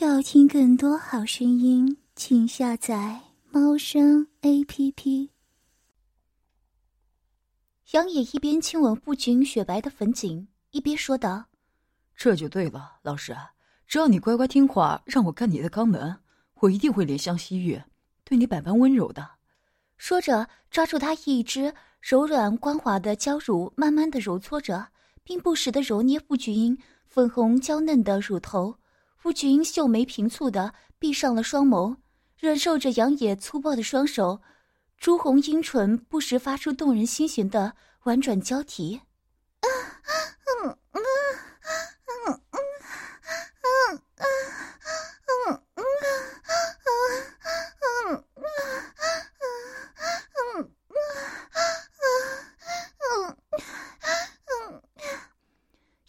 要听更多好声音，请下载猫声 A P P。杨野一边亲吻傅君雪白的粉颈，一边说道：“这就对了，老师，只要你乖乖听话，让我干你的肛门，我一定会怜香惜玉，对你百般温柔的。”说着，抓住他一只柔软光滑的娇乳，慢慢的揉搓着，并不时的揉捏傅君粉红娇嫩的乳头。夫君秀眉平蹙的闭上了双眸，忍受着杨野粗暴的双手，朱红樱唇不时发出动人心弦的婉转交替。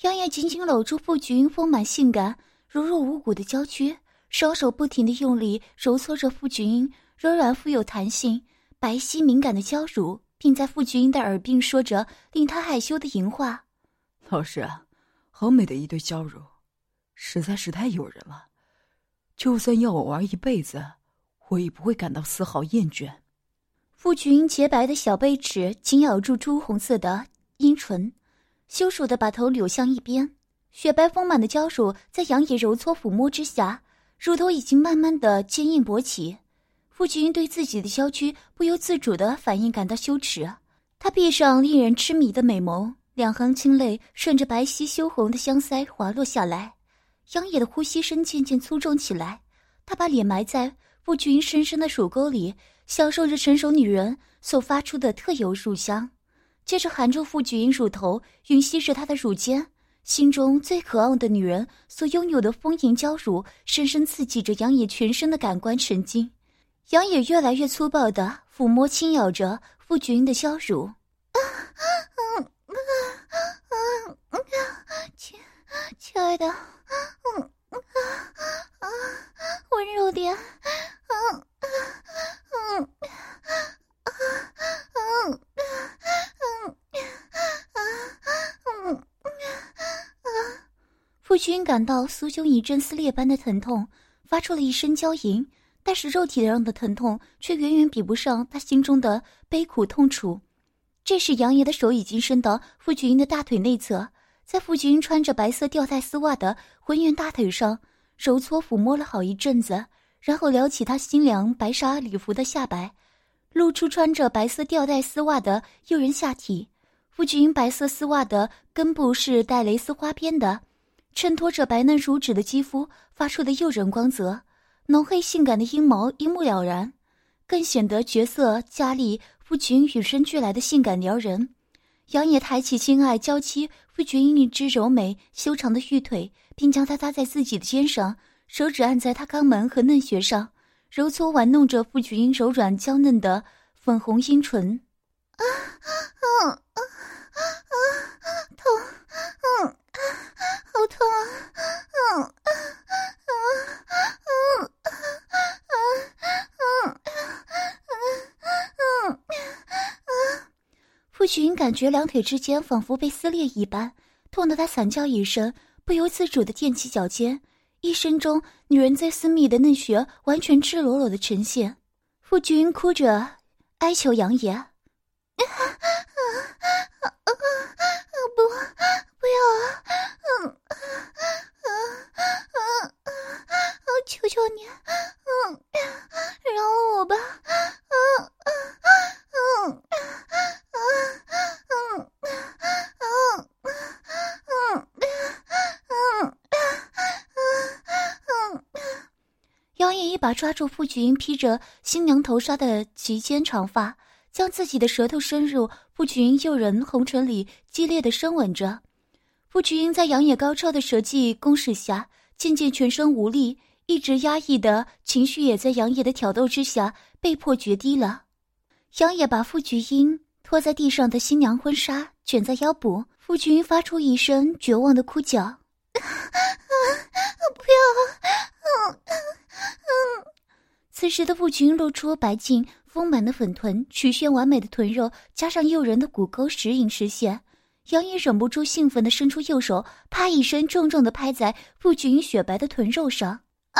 杨野紧紧搂住傅君丰满性感。如若无骨的娇躯，双手不停的用力揉搓着傅菊英柔软富有弹性、白皙敏感的娇乳，并在傅菊英的耳鬓说着令他害羞的淫话：“老师，好美的一对娇乳，实在是太诱人了。就算要我玩一辈子，我也不会感到丝毫厌倦。”傅菊英洁白的小背齿紧咬住朱红色的阴唇，羞辱的把头扭向一边。雪白丰满的娇乳在杨野揉搓抚摸之下，乳头已经慢慢的坚硬勃起。傅菊英对自己的娇躯不由自主的反应感到羞耻，她闭上令人痴迷的美眸，两行清泪顺着白皙羞红的香腮滑落下来。杨野的呼吸声渐渐粗重起来，他把脸埋在傅菊英深深的乳沟里，享受着成熟女人所发出的特有乳香，接着含住傅菊英乳头，吮吸着她的乳尖。心中最渴望的女人所拥有的丰盈娇乳，深深刺激着杨野全身的感官神经。杨野越来越粗暴的抚摸、轻咬着傅菊英的娇乳。啊，嗯，啊，啊，啊，亲，亲爱的，嗯，啊，啊，温柔点，嗯，嗯，啊，嗯，嗯，嗯，嗯。傅君感到酥胸一阵撕裂般的疼痛，发出了一声娇吟，但是肉体上的疼痛却远远比不上他心中的悲苦痛楚。这时，杨爷的手已经伸到傅君的大腿内侧，在傅君穿着白色吊带丝袜的浑圆大腿上揉搓抚摸了好一阵子，然后撩起他新凉白纱礼服的下摆，露出穿着白色吊带丝袜的诱人下体。傅君白色丝袜的根部是带蕾丝花边的。衬托着白嫩如纸的肌肤发出的诱人光泽，浓黑性感的阴毛一目了然，更显得绝色佳丽夫君与生俱来的性感撩人。杨野抬起亲爱娇妻夫君一只柔美修长的玉腿，并将它搭在自己的肩上，手指按在她肛门和嫩穴上，揉搓玩弄着傅菊英柔软娇嫩的粉红樱唇。啊啊啊啊啊！痛！嗯、啊，好痛啊！嗯、啊，啊啊啊啊啊啊！傅菊英感觉两腿之间仿佛被撕裂一般，痛得他惨叫一声，不由自主的踮起脚尖。一生中，女人最私密的嫩穴完全赤裸裸的呈现。傅君哭着哀求杨爷：“啊啊啊啊！不，不要啊！”嗯啊啊啊啊啊！求求你，嗯，饶了我吧！啊啊嗯啊啊嗯啊嗯嗯嗯杨住傅菊英披着新娘头纱的齐肩长发，将自己的舌头伸入傅菊英诱人红唇里，激烈的深吻着。傅菊英在杨野高超的舌技攻势下，渐渐全身无力，一直压抑的情绪也在杨野的挑逗之下被迫决堤了。杨野把傅菊英拖在地上的新娘婚纱卷在腰部，傅菊英发出一声绝望的哭叫：“不要！”此时的傅菊英露出白净丰满的粉臀，曲线完美的臀肉加上诱人的骨沟，时隐时现。杨野忍不住兴奋地伸出右手，啪一声重重地拍在傅菊英雪白的臀肉上。啊！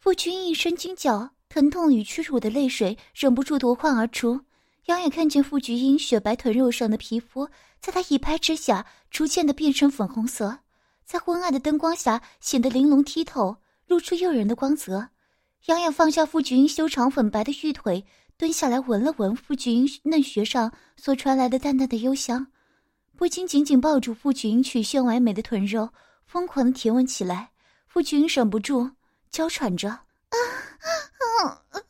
夫君一声惊叫，疼痛与屈辱的泪水忍不住夺眶而出。杨也看见傅菊英雪白臀肉上的皮肤，在他一拍之下，逐渐的变成粉红色，在昏暗的灯光下显得玲珑剔透，露出诱人的光泽。杨洋放下傅君修长粉白的玉腿，蹲下来闻了闻傅君嫩穴上所传来的淡淡的幽香，不禁紧紧抱住傅君英曲线完美的臀肉，疯狂的舔吻起来。傅君忍不住娇喘着：“啊啊啊啊啊！”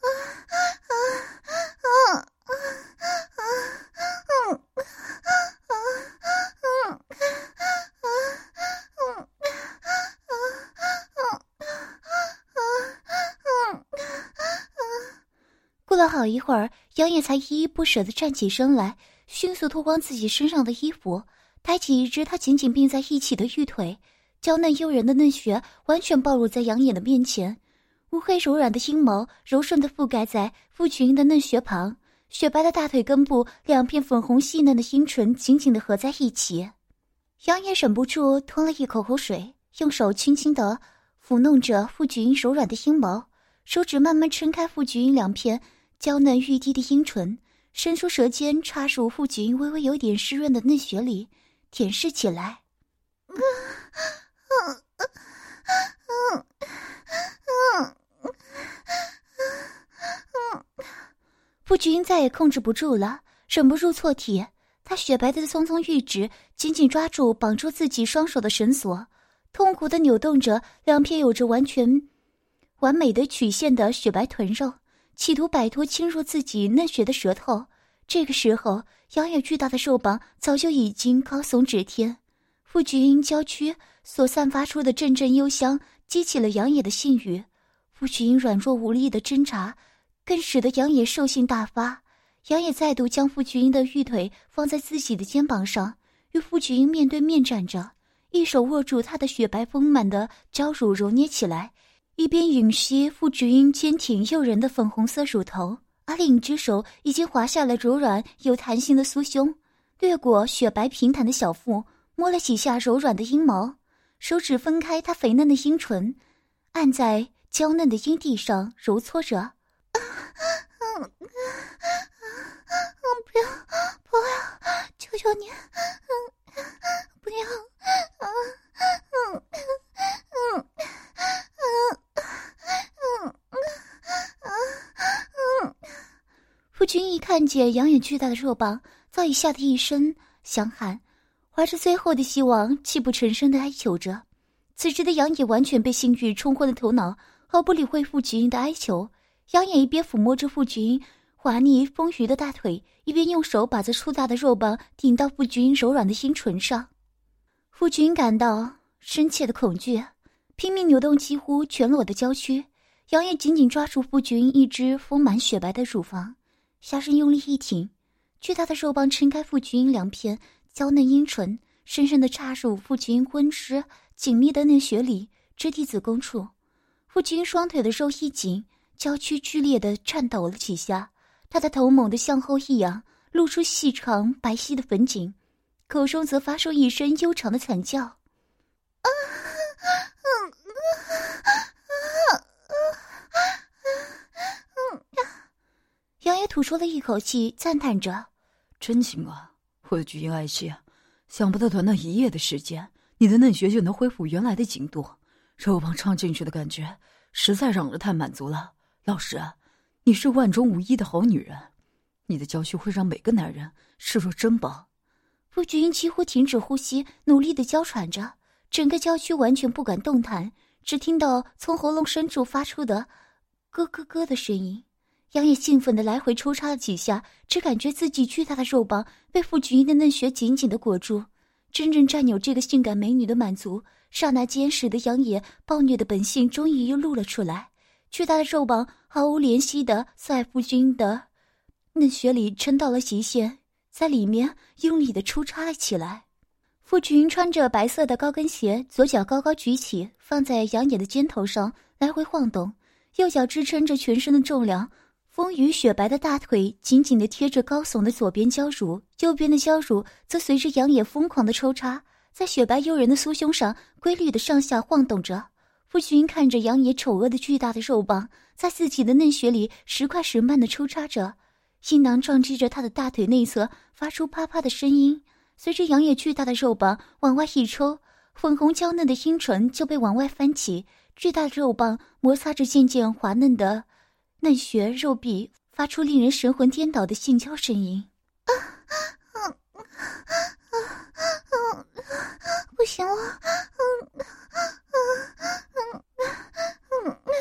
过了好一会儿，杨野才依依不舍地站起身来，迅速脱光自己身上的衣服，抬起一只他紧紧并在一起的玉腿，娇嫩诱人的嫩穴完全暴露在杨野的面前，乌黑柔软的阴毛柔顺地覆盖在傅群的嫩穴旁。雪白的大腿根部，两片粉红细嫩的阴唇紧紧地合在一起，杨野忍不住吞了一口口水，用手轻轻地抚弄着傅菊英柔软的阴毛，手指慢慢撑开傅菊英两片娇嫩欲滴的阴唇，伸出舌尖插入傅菊英微微有点湿润的嫩穴里，舔舐起来。傅菊英再也控制不住了，忍不住错体。她雪白的葱葱玉指紧紧抓住绑住自己双手的绳索，痛苦的扭动着两片有着完全完美的曲线的雪白臀肉，企图摆脱侵入自己嫩血的舌头。这个时候，杨野巨大的兽膀早就已经高耸指天，傅菊英娇躯所散发出的阵阵幽香激起了杨野的性欲。傅菊英软弱无力的挣扎。更使得杨野兽性大发，杨野再度将傅菊英的玉腿放在自己的肩膀上，与傅菊英面对面站着，一手握住她的雪白丰满的娇乳揉捏起来，一边吮吸傅菊英坚挺诱人的粉红色乳头，而另一只手已经滑下了柔软有弹性的酥胸，掠过雪白平坦的小腹，摸了几下柔软的阴毛，手指分开她肥嫩的阴唇，按在娇嫩的阴蒂上揉搓着嗯嗯，不要不要，求求你，嗯，不要，嗯嗯嗯嗯嗯嗯嗯夫看见杨眼巨大的肉棒，早已吓得一身响喊，怀着最后的希望，泣不成声的哀求着。此时的杨野完全被性欲冲昏了头脑，毫不理会傅菊英的哀求。杨野一边抚摸着傅菊英滑腻丰腴的大腿，一边用手把这粗大的肉棒顶到傅菊英柔软的阴唇上。傅菊英感到深切的恐惧，拼命扭动几乎全裸的娇躯。杨野紧紧抓住傅菊英一只丰满雪白的乳房，下身用力一挺，巨大的肉棒撑开傅菊英两片娇嫩阴唇，深深的插入傅菊英温湿紧密的嫩穴里，直抵子宫处。傅菊英双腿的肉一紧。娇躯剧烈的颤抖了几下，他的头猛地向后一仰，露出细长白皙的粉颈，口中则发出一声悠长的惨叫。啊啊杨爷吐出了一口气，赞叹着：“真行啊，我的菊英爱妻，想不到短短一夜的时间，你的嫩穴就能恢复原来的紧度，肉棒插进去的感觉，实在让人太满足了。”老实啊，你是万中无一的好女人，你的娇躯会让每个男人视若珍宝。傅菊英几乎停止呼吸，努力的娇喘着，整个娇躯完全不敢动弹，只听到从喉咙深处发出的“咯咯咯”的声音。杨野兴奋的来回抽插了几下，只感觉自己巨大的肉棒被傅菊英的嫩穴紧紧的裹住，真正占有这个性感美女的满足，刹那间使得杨野暴虐的本性终于又露了出来。巨大的肉棒毫无怜惜的在傅君的嫩穴里撑到了极限，在里面用力的抽插了起来。傅君穿着白色的高跟鞋，左脚高高举起，放在杨野的肩头上来回晃动，右脚支撑着全身的重量，风雨雪白的大腿紧紧的贴着高耸的左边娇乳，右边的娇乳则随着杨野疯狂的抽插，在雪白诱人的酥胸上规律的上下晃动着。傅君看着杨野丑恶的巨大的肉棒在自己的嫩穴里时快时慢的抽插着，阴囊撞击着他的大腿内侧，发出啪啪的声音。随着杨野巨大的肉棒往外一抽，粉红娇嫩的阴唇就被往外翻起，巨大的肉棒摩擦着渐渐滑嫩的嫩穴肉壁，发出令人神魂颠倒的性交声音。啊啊啊啊啊！不行了，嗯嗯嗯嗯嗯，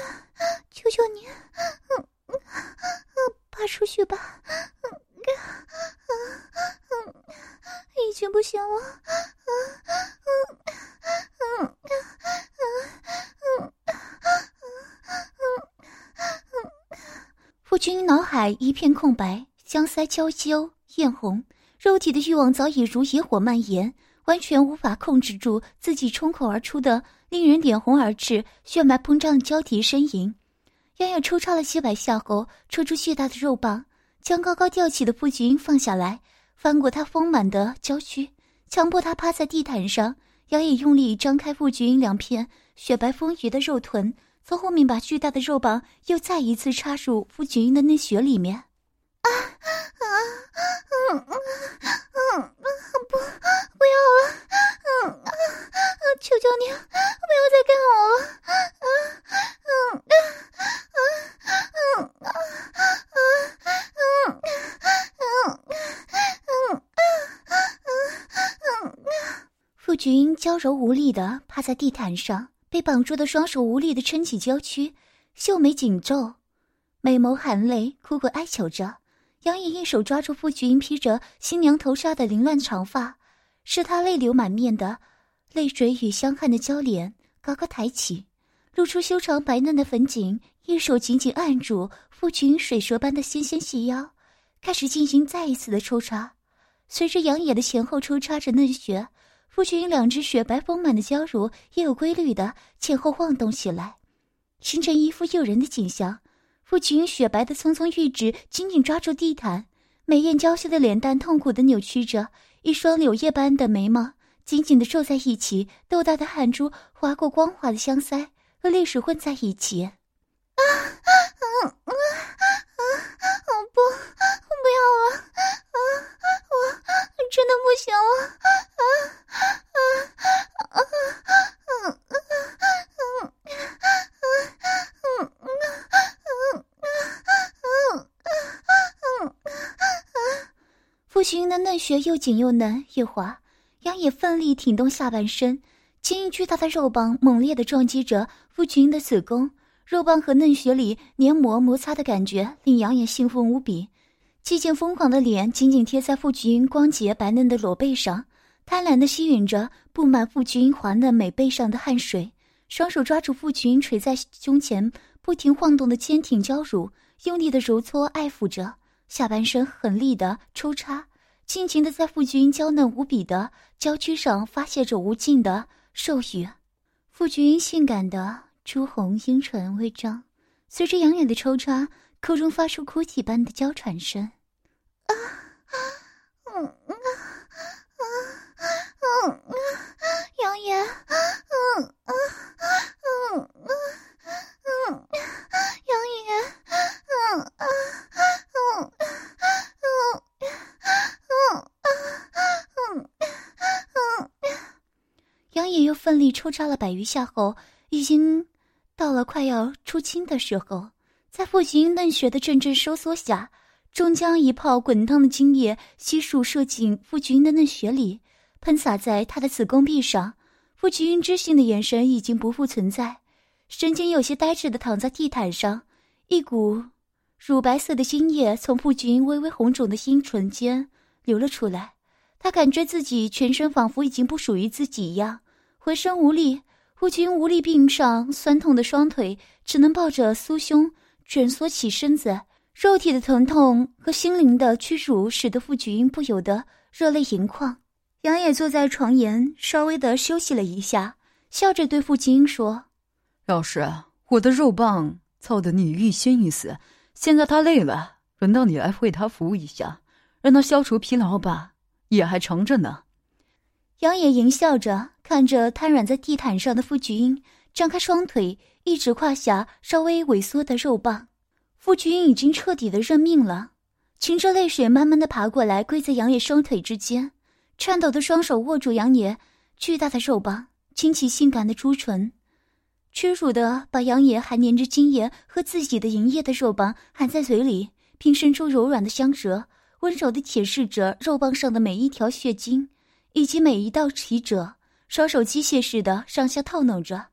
求求你，嗯嗯嗯，拔出去吧，嗯嗯嗯，已经不行了，嗯嗯嗯嗯嗯嗯夫君脑海一片空白，香腮娇羞艳红。肉体的欲望早已如野火蔓延，完全无法控制住自己冲口而出的令人脸红耳赤、血脉膨胀的交替呻吟。杨雅抽插了几百下后，抽出巨大的肉棒，将高高吊起的傅君放下来，翻过他丰满的娇躯，强迫他趴在地毯上。杨野用力张开傅君两片雪白丰腴的肉臀，从后面把巨大的肉棒又再一次插入傅君的内穴里面。啊啊嗯嗯嗯不不要了嗯啊啊求求你不要再干我了啊嗯啊啊嗯啊啊嗯嗯嗯嗯嗯傅君娇柔无力的趴在地毯上，被绑住的双手无力的撑起娇躯，秀眉紧皱，美眸含泪，苦苦哀求着。杨颖一手抓住傅菊英披着新娘头纱的凌乱长发，使她泪流满面的泪水与香汗的交脸，高高抬起，露出修长白嫩的粉颈，一手紧紧按住傅菊英水蛇般的纤纤细腰，开始进行再一次的抽插。随着杨野的前后抽插着嫩穴，傅菊英两只雪白丰满的娇乳也有规律的前后晃动起来，形成一副诱人的景象。傅群雪白的葱葱玉指紧紧抓住地毯，美艳娇羞的脸蛋痛苦的扭曲着，一双柳叶般的眉毛紧紧的皱在一起，豆大的汗珠划过光滑的香腮，和泪水混在一起。啊啊啊啊啊！不，不要了！啊，我真的不行了！群的嫩穴又紧又嫩又滑，杨野奋力挺动下半身，坚硬巨大的肉棒猛烈的撞击着傅群的子宫，肉棒和嫩穴里黏膜摩擦的感觉令杨野兴奋无比，寂静疯狂的脸紧紧贴在傅群光洁白嫩的裸背上，贪婪地吸吮着布满傅群滑嫩美背上的汗水，双手抓住傅群垂在胸前不停晃动的坚挺娇乳，用力的揉搓爱抚着。下半身狠力的抽插，尽情的在傅君娇嫩无比的娇躯上发泄着无尽的兽欲。傅君性感的朱红阴唇微张，随着杨野的抽插，口中发出哭泣般的娇喘声。啊啊，嗯啊啊啊啊，杨野，嗯啊嗯啊嗯，杨野，嗯啊。杨野又奋力抽插了百余下后，已经到了快要出清的时候，在父亲嫩血的阵阵收缩下，终将一泡滚烫的精液悉数射进傅菊英的嫩血里，喷洒在她的子宫壁上。傅菊英知性的眼神已经不复存在，神经有些呆滞的躺在地毯上，一股。乳白色的精液从傅君微微红肿的阴唇间流了出来，他感觉自己全身仿佛已经不属于自己一样，浑身无力。傅君无力并上酸痛的双腿，只能抱着酥胸蜷缩起身子。肉体的疼痛和心灵的屈辱，使得傅君不由得热泪盈眶。杨野坐在床沿，稍微的休息了一下，笑着对傅君说：“老师，我的肉棒操得你欲仙欲死。”现在他累了，轮到你来为他服务一下，让他消除疲劳吧，夜还长着呢。杨野淫笑着看着瘫软在地毯上的傅菊英，张开双腿，一指胯下稍微萎缩的肉棒。傅菊英已经彻底的认命了，噙着泪水，慢慢的爬过来，跪在杨野双腿之间，颤抖的双手握住杨野巨大的肉棒，亲起性感的朱唇，屈辱的把杨野还粘着精液和自己的银液的肉棒含在嘴里，并伸出柔软的香舌。温柔的舔舐着肉棒上的每一条血筋，以及每一道起褶，双手机械似的上下套弄着。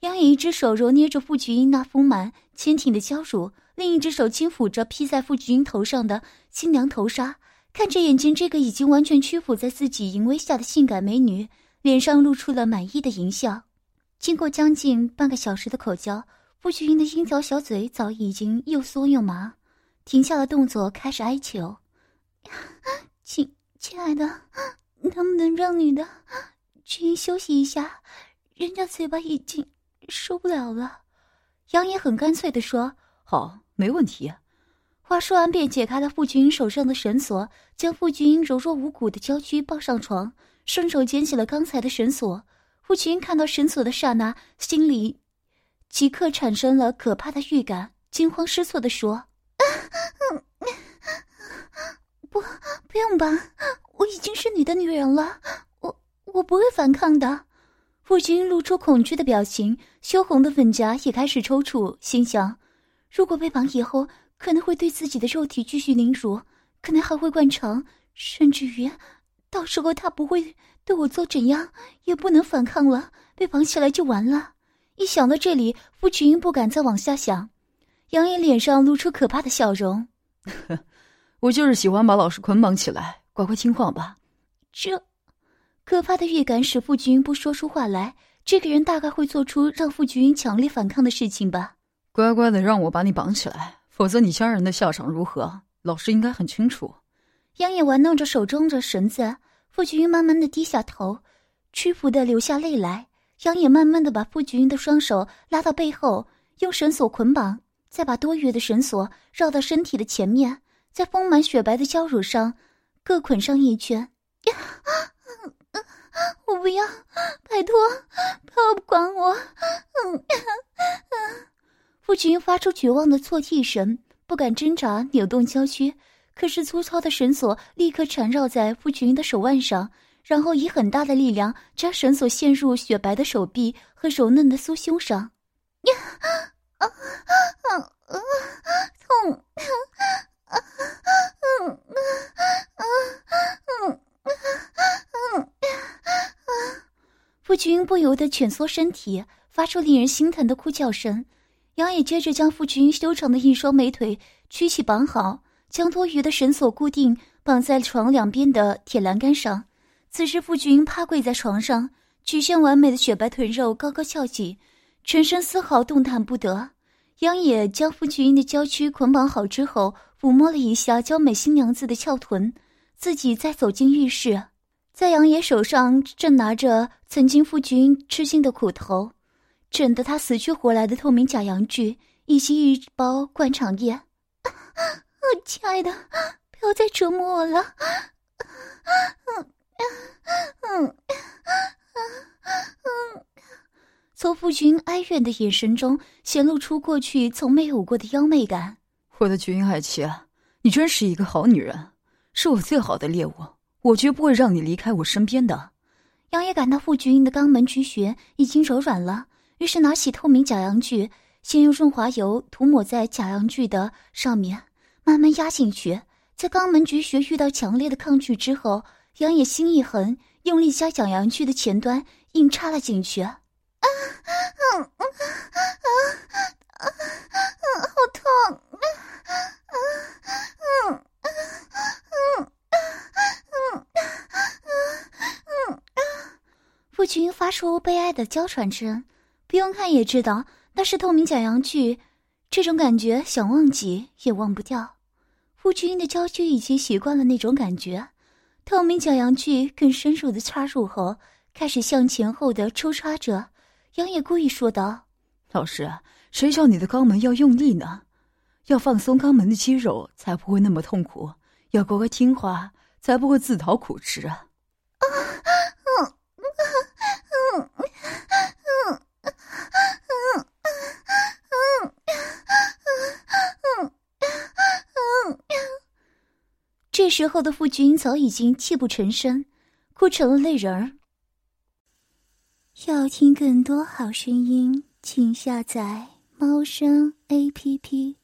杨野一只手揉捏着傅菊英那丰满坚挺的娇乳，另一只手轻抚着披在傅菊英头上的新娘头纱，看着眼前这个已经完全屈服在自己淫威下的性感美女，脸上露出了满意的淫笑。经过将近半个小时的口交，傅菊英的樱桃小嘴早已经又酥又麻，停下了动作，开始哀求。亲亲爱的，能不能让女的去休息一下？人家嘴巴已经受不了了。杨野很干脆的说：“好，没问题。”话说完，便解开了傅君英手上的绳索，将傅君英柔弱无骨的娇躯抱上床，顺手捡起了刚才的绳索。父亲看到绳索的刹那，心里即刻产生了可怕的预感，惊慌失措的说。不，不用吧，我已经是你的女人了，我我不会反抗的。父亲露出恐惧的表情，羞红的粉颊也开始抽搐，心想：如果被绑以后，可能会对自己的肉体继续凌辱，可能还会灌肠，甚至于，到时候他不会对我做怎样，也不能反抗了，被绑起来就完了。一想到这里，傅群不敢再往下想，杨野脸上露出可怕的笑容。我就是喜欢把老师捆绑起来，乖乖听话吧。这可怕的预感使傅君不说出话来。这个人大概会做出让傅君强烈反抗的事情吧。乖乖的让我把你绑起来，否则你家人的下场如何？老师应该很清楚。杨野玩弄着手中的绳子，傅君慢慢的低下头，屈服的流下泪来。杨野慢慢的把傅君的双手拉到背后，用绳索捆绑，再把多余的绳索绕到身体的前面。在丰满雪白的娇乳上各捆上一圈，我不要，拜托，不要管我。嗯嗯，傅群发出绝望的错替声，不敢挣扎扭动娇躯，可是粗糙的绳索立刻缠绕在傅群的手腕上，然后以很大的力量将绳索陷入雪白的手臂和柔嫩的酥胸上。呀，啊啊啊，痛！嗯嗯嗯嗯嗯嗯傅群不由得蜷缩身体，发出令人心疼的哭叫声。杨野接着将傅群修长的一双美腿曲起绑好，将多余的绳索固定绑在床两边的铁栏杆上。此时傅君趴跪在床上，曲线完美的雪白臀肉高高翘起，全身丝毫动弹不得。杨野将傅君的娇躯捆绑好之后。抚摸了一下娇美新娘子的翘臀，自己再走进浴室，在杨野手上正拿着曾经夫君吃尽的苦头，整得他死去活来的透明假阳具以及一包灌肠液。亲爱的，不要再折磨我了。嗯嗯嗯嗯，从傅君哀怨的眼神中显露出过去从没有过的妖媚感。我的菊英爱妻，你真是一个好女人，是我最好的猎物，我绝不会让你离开我身边的。杨野感到傅菊英的肛门菊穴已经柔软了，于是拿起透明假阳具，先用润滑油涂抹在假阳具的上面，慢慢压进去。在肛门菊穴遇到强烈的抗拒之后，杨野心一横，用力将假阳具的前端硬插了进去。啊，嗯嗯啊啊啊啊！好痛！傅群发出悲哀的娇喘声，不用看也知道那是透明假阳具。这种感觉想忘记也忘不掉。夫君的娇躯已经习惯了那种感觉，透明假阳具更深入的插入后，开始向前后的抽插着。杨野故意说道：“老师，谁叫你的肛门要用力呢？”要放松肛门的肌肉，才不会那么痛苦；要乖乖听话，才不会自讨苦吃啊！啊，嗯这时候的傅君早已经泣不成声，哭成了泪人儿。要听更多好声音，请下载猫声 A P P。